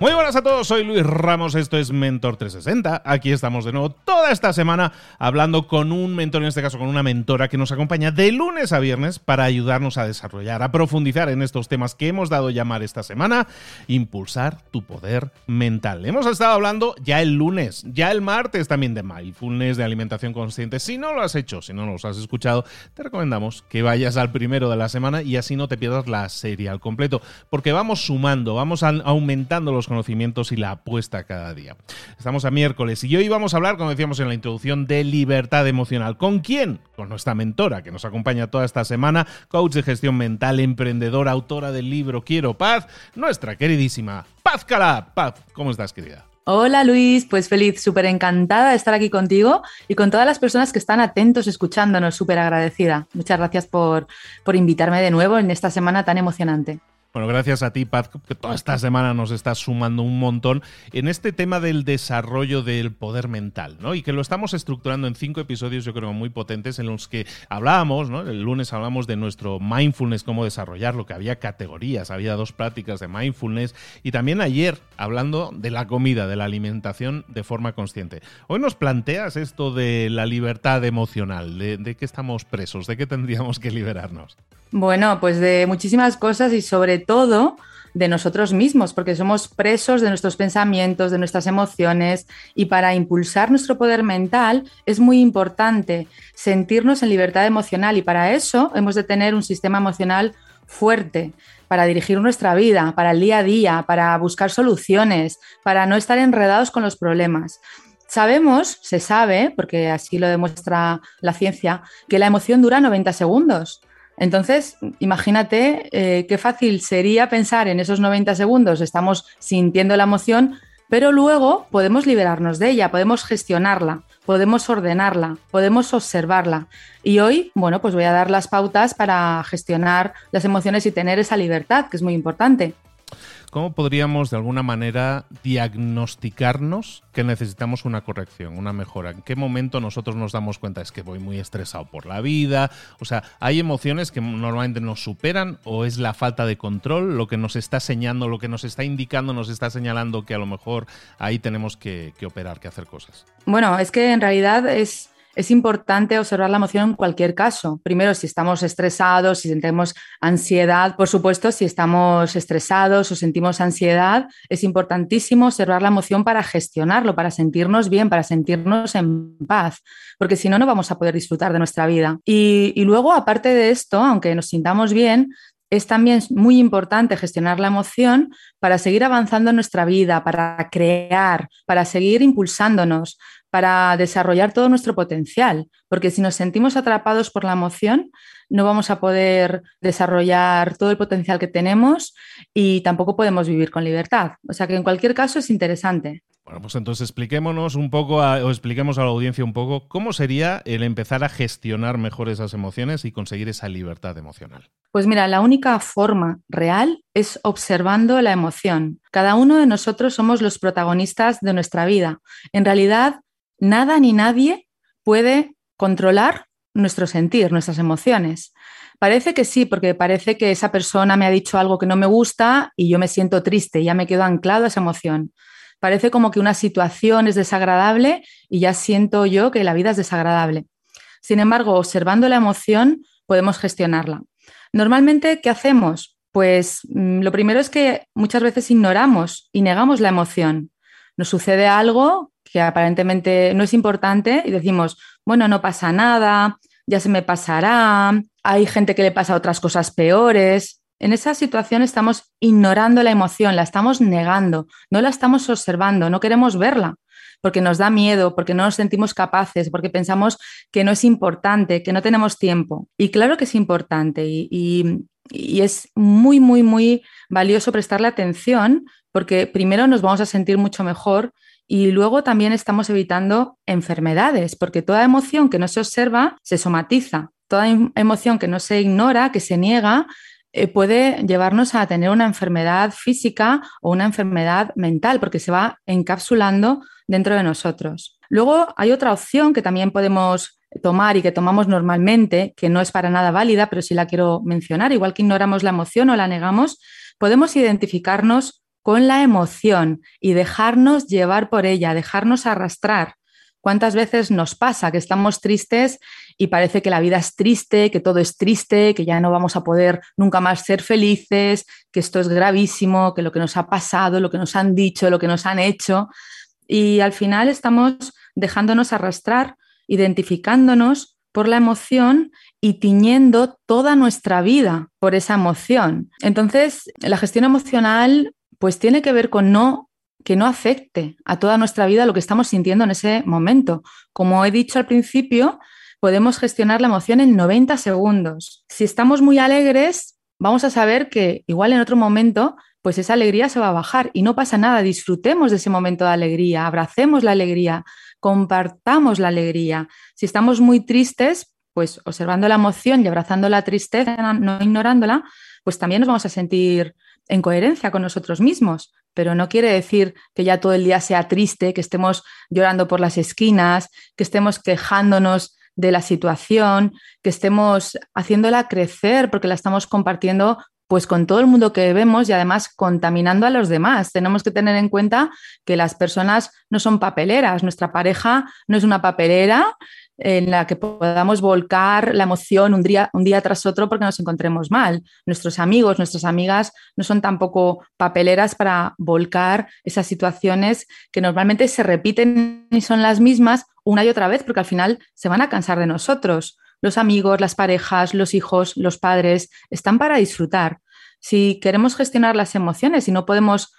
Muy buenas a todos, soy Luis Ramos, esto es Mentor 360. Aquí estamos de nuevo toda esta semana hablando con un mentor, en este caso con una mentora que nos acompaña de lunes a viernes para ayudarnos a desarrollar, a profundizar en estos temas que hemos dado llamar esta semana, impulsar tu poder mental. Hemos estado hablando ya el lunes, ya el martes también de mindfulness, de alimentación consciente. Si no lo has hecho, si no los has escuchado, te recomendamos que vayas al primero de la semana y así no te pierdas la serie al completo, porque vamos sumando, vamos aumentando los conocimientos y la apuesta cada día. Estamos a miércoles y hoy vamos a hablar, como decíamos en la introducción, de libertad emocional. ¿Con quién? Con nuestra mentora que nos acompaña toda esta semana, coach de gestión mental, emprendedora, autora del libro Quiero Paz, nuestra queridísima Paz Calab. Paz, ¿cómo estás, querida? Hola Luis, pues feliz, súper encantada de estar aquí contigo y con todas las personas que están atentos escuchándonos, súper agradecida. Muchas gracias por, por invitarme de nuevo en esta semana tan emocionante. Bueno, gracias a ti, Paz, que toda esta semana nos estás sumando un montón en este tema del desarrollo del poder mental, ¿no? Y que lo estamos estructurando en cinco episodios, yo creo, muy potentes, en los que hablábamos, ¿no? El lunes hablamos de nuestro mindfulness, cómo desarrollarlo, que había categorías, había dos prácticas de mindfulness, y también ayer hablando de la comida, de la alimentación de forma consciente. Hoy nos planteas esto de la libertad emocional, de, de qué estamos presos, de qué tendríamos que liberarnos. Bueno, pues de muchísimas cosas y sobre todo de nosotros mismos, porque somos presos de nuestros pensamientos, de nuestras emociones y para impulsar nuestro poder mental es muy importante sentirnos en libertad emocional y para eso hemos de tener un sistema emocional fuerte para dirigir nuestra vida, para el día a día, para buscar soluciones, para no estar enredados con los problemas. Sabemos, se sabe, porque así lo demuestra la ciencia, que la emoción dura 90 segundos. Entonces, imagínate eh, qué fácil sería pensar en esos 90 segundos, estamos sintiendo la emoción, pero luego podemos liberarnos de ella, podemos gestionarla, podemos ordenarla, podemos observarla. Y hoy, bueno, pues voy a dar las pautas para gestionar las emociones y tener esa libertad, que es muy importante. ¿Cómo podríamos de alguna manera diagnosticarnos que necesitamos una corrección, una mejora? ¿En qué momento nosotros nos damos cuenta? Es que voy muy estresado por la vida. O sea, ¿hay emociones que normalmente nos superan o es la falta de control lo que nos está señalando, lo que nos está indicando, nos está señalando que a lo mejor ahí tenemos que, que operar, que hacer cosas? Bueno, es que en realidad es es importante observar la emoción en cualquier caso. Primero, si estamos estresados, si sentimos ansiedad, por supuesto, si estamos estresados o sentimos ansiedad, es importantísimo observar la emoción para gestionarlo, para sentirnos bien, para sentirnos en paz, porque si no, no vamos a poder disfrutar de nuestra vida. Y, y luego, aparte de esto, aunque nos sintamos bien, es también muy importante gestionar la emoción para seguir avanzando en nuestra vida, para crear, para seguir impulsándonos, para desarrollar todo nuestro potencial, porque si nos sentimos atrapados por la emoción, no vamos a poder desarrollar todo el potencial que tenemos y tampoco podemos vivir con libertad. O sea que en cualquier caso es interesante. Bueno, pues entonces expliquémonos un poco, o expliquemos a la audiencia un poco cómo sería el empezar a gestionar mejor esas emociones y conseguir esa libertad emocional. Pues mira, la única forma real es observando la emoción. Cada uno de nosotros somos los protagonistas de nuestra vida. En realidad, nada ni nadie puede controlar nuestro sentir, nuestras emociones. Parece que sí, porque parece que esa persona me ha dicho algo que no me gusta y yo me siento triste, ya me quedo anclado a esa emoción. Parece como que una situación es desagradable y ya siento yo que la vida es desagradable. Sin embargo, observando la emoción podemos gestionarla. Normalmente, ¿qué hacemos? Pues mm, lo primero es que muchas veces ignoramos y negamos la emoción. Nos sucede algo que aparentemente no es importante y decimos, bueno, no pasa nada, ya se me pasará, hay gente que le pasa otras cosas peores. En esa situación estamos ignorando la emoción, la estamos negando, no la estamos observando, no queremos verla, porque nos da miedo, porque no nos sentimos capaces, porque pensamos que no es importante, que no tenemos tiempo. Y claro que es importante y, es muy, muy, muy valioso prestarle atención, porque primero nos vamos a sentir mucho mejor y luego también estamos evitando enfermedades, porque toda emoción que no se observa se somatiza. Toda emoción que no se ignora, que se niega, eh, puede llevarnos a tener una enfermedad física o una enfermedad mental, porque se va encapsulando dentro de nosotros. Luego hay otra opción que también podemos tomar y que tomamos normalmente, que no es para nada válida, pero sí la quiero mencionar, igual que ignoramos la emoción o la negamos, podemos identificarnos con la emoción y dejarnos llevar por ella, dejarnos arrastrar. ¿Cuántas veces nos pasa que estamos tristes y parece que la vida es triste, que todo es triste, que ya no vamos a poder nunca más ser felices, que esto es gravísimo, que lo que nos ha pasado, lo que nos han dicho, lo que nos han hecho? Y al final estamos dejándonos arrastrar, identificándonos por la emoción y tiñendo toda nuestra vida por esa emoción. Entonces, la gestión emocional pues tiene que ver con no que no afecte a toda nuestra vida lo que estamos sintiendo en ese momento. Como he dicho al principio, podemos gestionar la emoción en 90 segundos. Si estamos muy alegres, vamos a saber que igual en otro momento, pues esa alegría se va a bajar y no pasa nada. Disfrutemos de ese momento de alegría, abracemos la alegría, compartamos la alegría. Si estamos muy tristes, pues observando la emoción y abrazando la tristeza, no ignorándola, pues también nos vamos a sentir en coherencia con nosotros mismos, pero no quiere decir que ya todo el día sea triste, que estemos llorando por las esquinas, que estemos quejándonos de la situación, que estemos haciéndola crecer porque la estamos compartiendo pues con todo el mundo que vemos y además contaminando a los demás. Tenemos que tener en cuenta que las personas no son papeleras, nuestra pareja no es una papelera en la que podamos volcar la emoción un día, un día tras otro porque nos encontremos mal. Nuestros amigos, nuestras amigas no son tampoco papeleras para volcar esas situaciones que normalmente se repiten y son las mismas una y otra vez porque al final se van a cansar de nosotros. Los amigos, las parejas, los hijos, los padres están para disfrutar. Si queremos gestionar las emociones y no podemos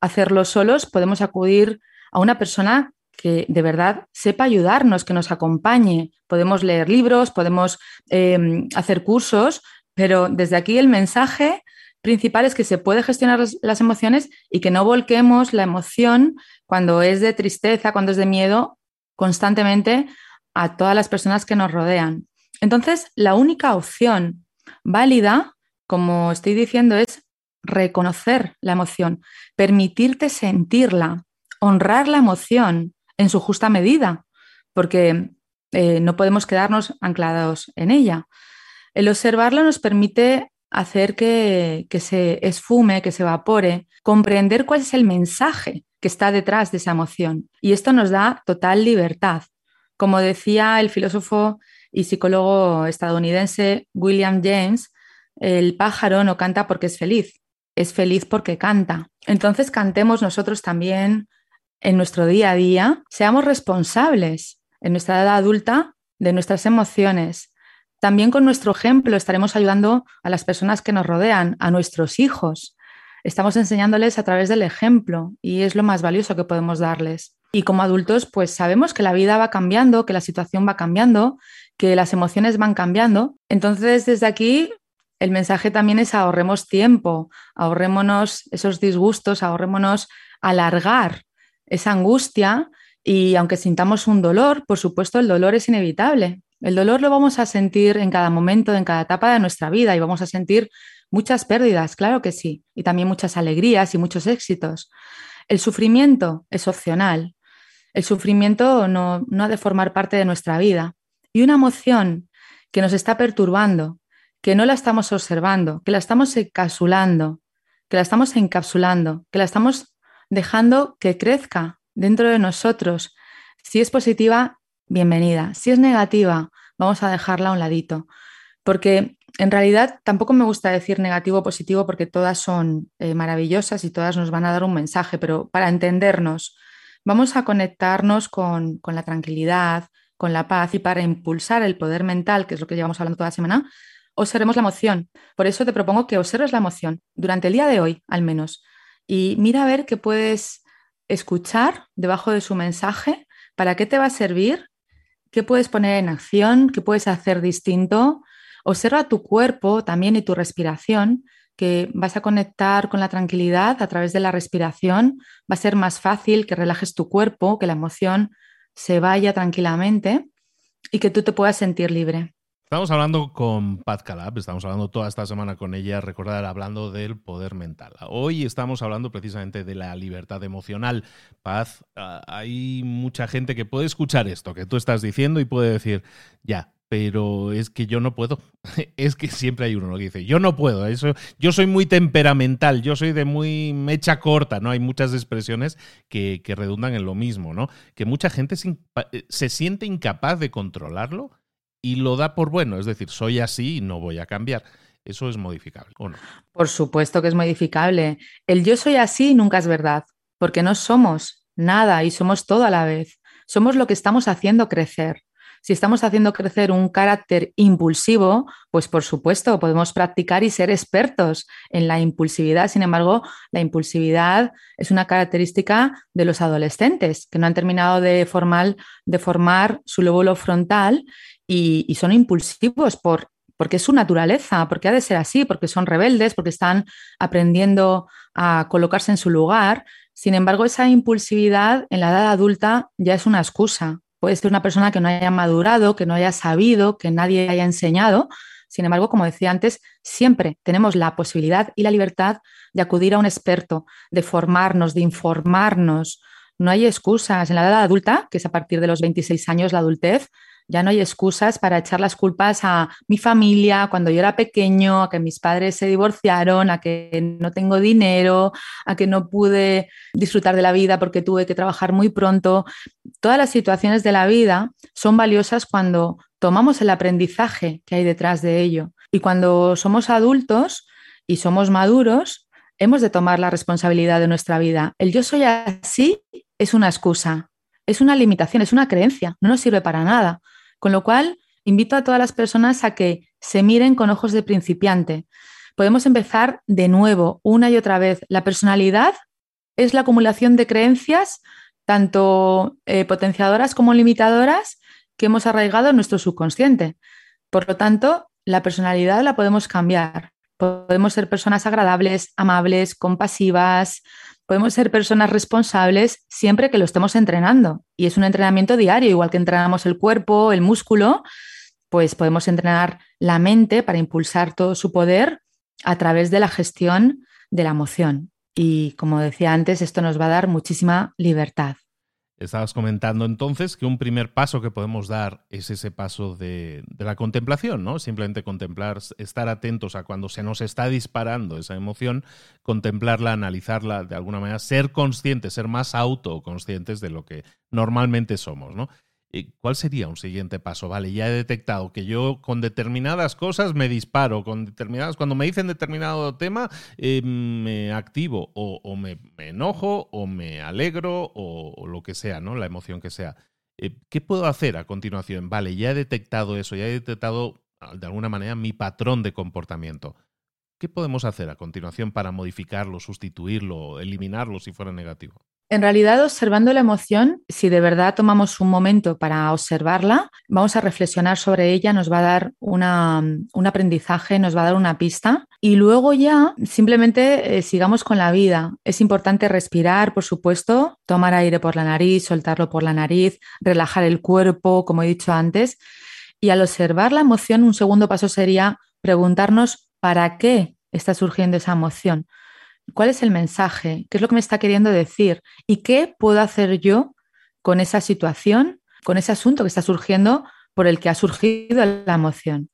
hacerlo solos, podemos acudir a una persona que de verdad sepa ayudarnos, que nos acompañe. Podemos leer libros, podemos em, hacer cursos, pero desde aquí el mensaje principal es que se puede gestionar las, emociones y que no volquemos la emoción cuando es de tristeza, cuando es de miedo, constantemente a todas las personas que nos rodean. Entonces, la única opción válida, como estoy diciendo, es reconocer la emoción, permitirte sentirla, honrar la emoción, en su justa medida, porque eh, no podemos quedarnos anclados en ella. El observarlo nos permite hacer que, que se esfume, que se evapore, comprender cuál es el mensaje que está detrás de esa emoción. Y esto nos da total libertad. Como decía el filósofo y psicólogo estadounidense William James, el pájaro no canta porque es feliz, es feliz porque canta. Entonces cantemos nosotros también en nuestro día a día, seamos responsables en nuestra edad adulta de nuestras emociones, también con nuestro ejemplo estaremos ayudando a las personas que nos rodean, a nuestros hijos. Estamos enseñándoles a través del ejemplo y es lo más valioso que podemos darles. Y como adultos, pues sabemos que la vida va cambiando, que la situación va cambiando, que las emociones van cambiando. Entonces, desde aquí, el mensaje también es ahorremos tiempo, ahorrémonos esos disgustos, ahorrémonos alargar esa angustia y aunque sintamos un dolor, por supuesto, el dolor es inevitable. El dolor lo vamos a sentir en cada momento, en cada etapa de nuestra vida y vamos a sentir muchas pérdidas, claro que sí, y también muchas alegrías y muchos éxitos. El sufrimiento es opcional. El sufrimiento no, no ha de formar parte de nuestra vida. Y una emoción que nos está perturbando, que no la estamos observando, que la estamos encapsulando, que la estamos encapsulando, que la estamos dejando que crezca dentro de nosotros. Si es positiva, bienvenida. Si es negativa, vamos a dejarla a un ladito. Porque en realidad tampoco me gusta decir negativo o positivo porque todas son eh, maravillosas y todas nos van a dar un mensaje, pero para entendernos, vamos a conectarnos con, con la tranquilidad, con la paz y para impulsar el poder mental, que es lo que llevamos hablando toda la semana, observemos la emoción. Por eso te propongo que observes la emoción durante el día de hoy, al menos, y mira a ver qué puedes escuchar debajo de su mensaje, para qué te va a servir ¿Qué puedes poner en acción? ¿Qué puedes hacer distinto? Observa tu cuerpo también y tu respiración, que vas a conectar con la tranquilidad a través de la respiración. Va a ser más fácil que relajes tu cuerpo, que la emoción se vaya tranquilamente y que tú te puedas sentir libre. Estamos hablando con Paz Calab, estamos hablando toda esta semana con ella, recordar, hablando del poder mental. Hoy estamos hablando precisamente de la libertad emocional. Paz, ah, hay mucha gente que puede escuchar esto que tú estás diciendo y puede decir, ya, pero es que yo no puedo. Es que siempre hay uno que dice, yo no puedo, eso, yo soy muy temperamental, yo soy de muy mecha corta, ¿no? Hay muchas expresiones que, que redundan en lo mismo, ¿no? Que mucha gente se siente incapaz de controlarlo y lo da por bueno, es decir, soy así y no voy a cambiar. Eso es modificable, ¿o no? Por supuesto que es modificable. El yo soy así nunca es verdad, porque no somos nada y somos todo a la vez. Somos lo que estamos haciendo crecer. Si estamos haciendo crecer un carácter impulsivo, pues por supuesto podemos practicar y ser expertos en la impulsividad. Sin embargo, la impulsividad es una característica de los adolescentes que no han terminado de, de formar su lóbulo frontal y, son impulsivos por, porque es su naturaleza, porque ha de ser así, porque son rebeldes, porque están aprendiendo a colocarse en su lugar. Sin embargo, esa impulsividad en la edad adulta ya es una excusa. Puede ser una persona que no haya madurado, que no haya sabido, que nadie haya enseñado. Sin embargo, como decía antes, siempre tenemos la posibilidad y la libertad de acudir a un experto, de formarnos, de informarnos. No hay excusas. En la edad adulta, que es a partir de los 26 años la adultez, ya no hay excusas para echar las culpas a mi familia cuando yo era pequeño, a que mis padres se divorciaron, a que no tengo dinero, a que no pude disfrutar de la vida porque tuve que trabajar muy pronto. Todas las situaciones de la vida son valiosas cuando tomamos el aprendizaje que hay detrás de ello. Y cuando somos adultos y somos maduros, hemos de tomar la responsabilidad de nuestra vida. El yo soy así es una excusa, es una limitación, es una creencia, no nos sirve para nada. Con lo cual, invito a todas las personas a que se miren con ojos de principiante. Podemos empezar de nuevo, una y otra vez. La personalidad es la acumulación de creencias, tanto eh, potenciadoras como limitadoras, que hemos arraigado en nuestro subconsciente. Por lo tanto, la personalidad la podemos cambiar. Podemos ser personas agradables, amables, compasivas, Podemos ser personas responsables siempre que lo estemos entrenando. Y es un entrenamiento diario, igual que entrenamos el cuerpo, el músculo, pues podemos entrenar la mente para impulsar todo su poder a través de la gestión de la emoción. Y como decía antes, esto nos va a dar muchísima libertad. Estabas comentando entonces que un primer paso que podemos dar es ese paso de, la contemplación, ¿no? Simplemente contemplar, estar atentos a cuando se nos está disparando esa emoción, contemplarla, analizarla de alguna manera, ser conscientes, ser más autoconscientes de lo que normalmente somos, ¿no? ¿Cuál sería un siguiente paso? Vale, ya he detectado que yo con determinadas cosas me disparo, con determinadas, cuando me dicen determinado tema, eh, me activo o, me, enojo o me alegro o, lo que sea, ¿no? La emoción que sea. Eh, ¿Qué puedo hacer a continuación? Vale, ya he detectado eso, ya he detectado de alguna manera, mi patrón de comportamiento. ¿Qué podemos hacer a continuación para modificarlo, sustituirlo, eliminarlo si fuera negativo? En realidad, observando la emoción, si de verdad tomamos un momento para observarla, vamos a reflexionar sobre ella, nos va a dar una, un aprendizaje, nos va a dar una pista y luego ya simplemente eh, sigamos con la vida. Es importante respirar, por supuesto, tomar aire por la nariz, soltarlo por la nariz, relajar el cuerpo, como he dicho antes. Y al observar la emoción, un segundo paso sería preguntarnos para qué está surgiendo esa emoción. ¿Cuál es el mensaje? ¿Qué es lo que me está queriendo decir? ¿Y qué puedo hacer yo con esa situación, con ese asunto que está surgiendo por el que ha surgido la emoción?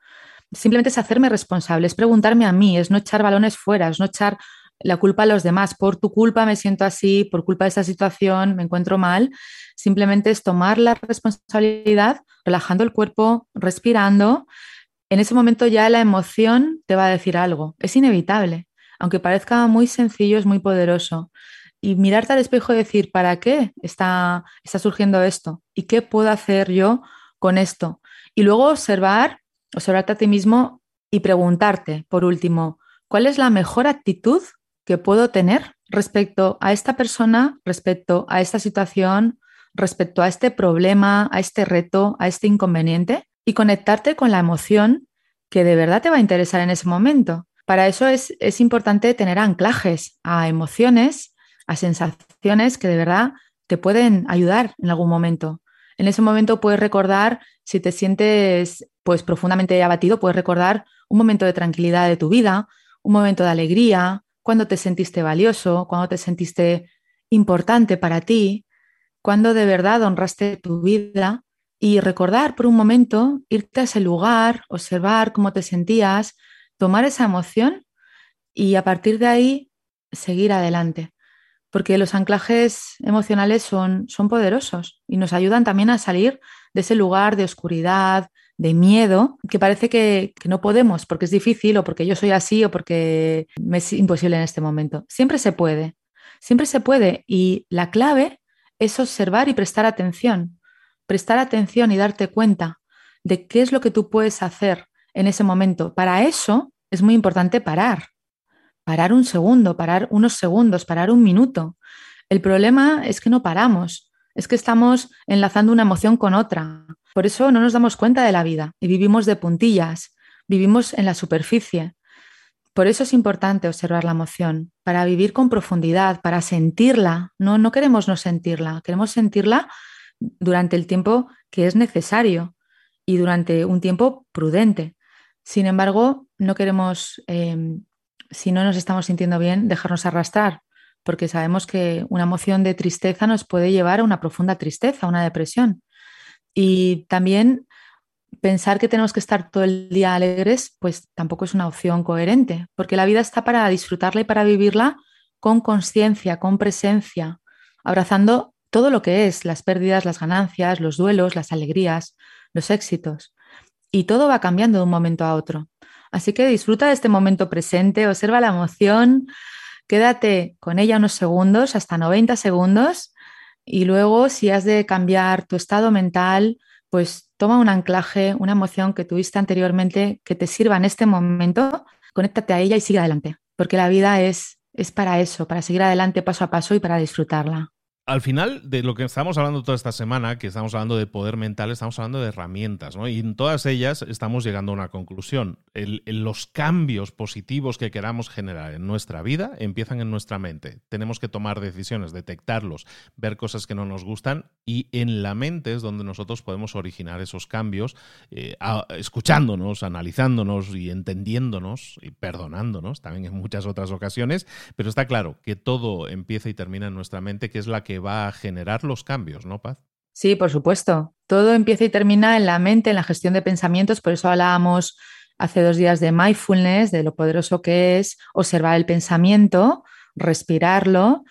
Simplemente es hacerme responsable, es preguntarme a mí, es no echar balones fuera, es no echar la culpa a los demás. Por tu culpa me siento así, por culpa de esta situación me encuentro mal. Simplemente es tomar la responsabilidad, relajando el cuerpo, respirando. En ese momento ya la emoción te va a decir algo. Es inevitable aunque parezca muy sencillo, es muy poderoso. Y mirarte al espejo y decir, ¿para qué está, está surgiendo esto? ¿Y qué puedo hacer yo con esto? Y luego observar, observarte a ti mismo y preguntarte, por último, ¿cuál es la mejor actitud que puedo tener respecto a esta persona, respecto a esta situación, respecto a este problema, a este reto, a este inconveniente? Y conectarte con la emoción que de verdad te va a interesar en ese momento. Para eso es, importante tener anclajes a emociones, a sensaciones que de verdad te pueden ayudar en algún momento. En ese momento puedes recordar, si te sientes pues profundamente abatido, puedes recordar un momento de tranquilidad de tu vida, un momento de alegría, cuando te sentiste valioso, cuando te sentiste importante para ti, cuando de verdad honraste tu vida y recordar por un momento, irte a ese lugar, observar cómo te sentías, tomar esa emoción y a partir de ahí seguir adelante. Porque los anclajes emocionales son, son poderosos y nos ayudan también a salir de ese lugar de oscuridad, de miedo, que parece que, que, no podemos porque es difícil o porque yo soy así o porque me es imposible en este momento. Siempre se puede, siempre se puede. Y la clave es observar y prestar atención, prestar atención y darte cuenta de qué es lo que tú puedes hacer en ese momento. Para eso es muy importante parar, parar un segundo, parar unos segundos, parar un minuto. El problema es que no paramos, es que estamos enlazando una emoción con otra. Por eso no nos damos cuenta de la vida y vivimos de puntillas, vivimos en la superficie. Por eso es importante observar la emoción, para vivir con profundidad, para sentirla. No, no queremos no sentirla, queremos sentirla durante el tiempo que es necesario y durante un tiempo prudente. Sin embargo, no queremos, em, si no nos estamos sintiendo bien, dejarnos arrastrar, porque sabemos que una emoción de tristeza nos puede llevar a una profunda tristeza, a una depresión. Y también pensar que tenemos que estar todo el día alegres, pues tampoco es una opción coherente, porque la vida está para disfrutarla y para vivirla con conciencia, con presencia, abrazando todo lo que es, las pérdidas, las ganancias, los duelos, las alegrías, los éxitos y todo va cambiando de un momento a otro. Así que disfruta de este momento presente, observa la emoción, quédate con ella unos segundos, hasta 90 segundos, y luego si has de cambiar tu estado mental, pues toma un anclaje, una emoción que tuviste anteriormente que te sirva en este momento, conéctate a ella y sigue adelante, porque la vida es, es para eso, para seguir adelante paso a paso y para disfrutarla al final de lo que estamos hablando toda esta semana, que estamos hablando de poder mental, estamos hablando de herramientas, ¿no? Y en todas ellas estamos llegando a una conclusión. los cambios positivos que queramos generar en nuestra vida empiezan en nuestra mente. Tenemos que tomar decisiones, detectarlos, ver cosas que no nos gustan y en la mente es donde nosotros podemos originar esos cambios, eh, escuchándonos, analizándonos y entendiéndonos y perdonándonos también en muchas otras ocasiones. Pero está claro que todo empieza y termina en nuestra mente, que es la que va a generar los cambios, ¿no, Paz? Sí, por supuesto. Todo empieza y termina en la mente, en la gestión de pensamientos. Por eso hablábamos hace dos días de mindfulness, de lo poderoso que es observar el pensamiento, respirarlo.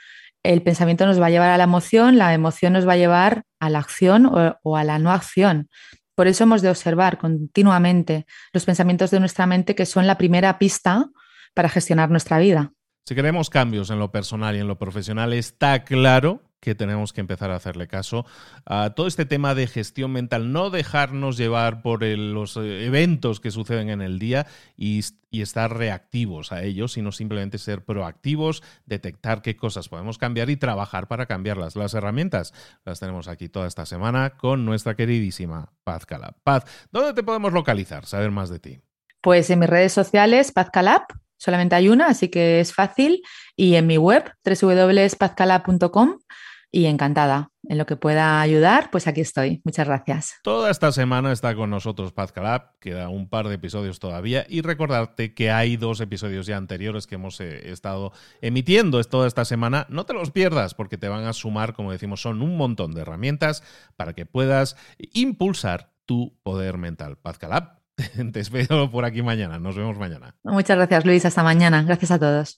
El pensamiento nos va a llevar a la emoción, la emoción nos va a llevar a la acción o, o a la no acción. Por eso hemos de observar continuamente los pensamientos de nuestra mente, que son la primera pista para gestionar nuestra vida. Si queremos cambios en lo personal y en lo profesional, está claro que tenemos que empezar a hacerle caso a todo este tema de gestión mental, no dejarnos llevar por los eh, eventos que suceden en el día y, estar reactivos a ellos, sino simplemente ser proactivos, detectar qué cosas podemos cambiar y trabajar para cambiarlas. Las herramientas las tenemos aquí toda esta semana con nuestra queridísima Paz Calab. Paz, ¿dónde te podemos localizar? Saber más de ti. Pues en mis redes sociales, Paz Calab, solamente hay una, así que es fácil, y en mi web, www.pazcalab.com y encantada. En lo que pueda ayudar, pues aquí estoy. Muchas gracias. Toda esta semana está con nosotros Paz Calab, queda un par de episodios todavía y recordarte que hay dos episodios ya anteriores que hemos eh, estado emitiendo toda esta semana. No te los pierdas porque te van a sumar, como decimos, son un montón de herramientas para que puedas impulsar tu poder mental. Paz Calab, te espero por aquí mañana. Nos vemos mañana. Muchas gracias, Luis. Hasta mañana. Gracias a todos.